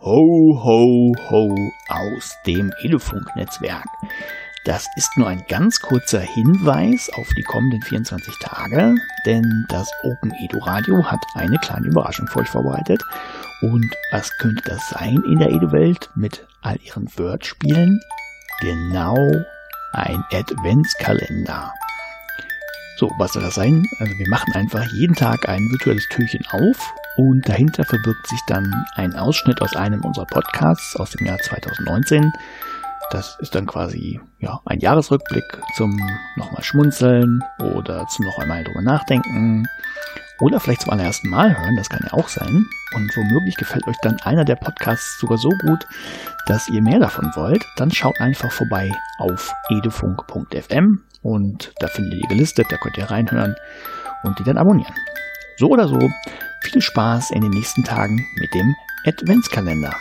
Ho, ho, ho aus dem Elefunk-Netzwerk. Das ist nur ein ganz kurzer Hinweis auf die kommenden 24 Tage, denn das Open Edu Radio hat eine kleine Überraschung für euch vorbereitet. Und was könnte das sein in der Edu-Welt mit all ihren Wordspielen? Genau ein Adventskalender. So, was soll das sein? Also wir machen einfach jeden Tag ein virtuelles Türchen auf und dahinter verbirgt sich dann ein Ausschnitt aus einem unserer Podcasts aus dem Jahr 2019. Das ist dann quasi ja, ein Jahresrückblick zum nochmal schmunzeln oder zum noch einmal drüber nachdenken oder vielleicht zum allerersten Mal hören, das kann ja auch sein. Und womöglich gefällt euch dann einer der Podcasts sogar so gut, dass ihr mehr davon wollt, dann schaut einfach vorbei auf edufunk.fm und da findet ihr gelistet, da könnt ihr reinhören und die dann abonnieren. So oder so, viel Spaß in den nächsten Tagen mit dem Adventskalender.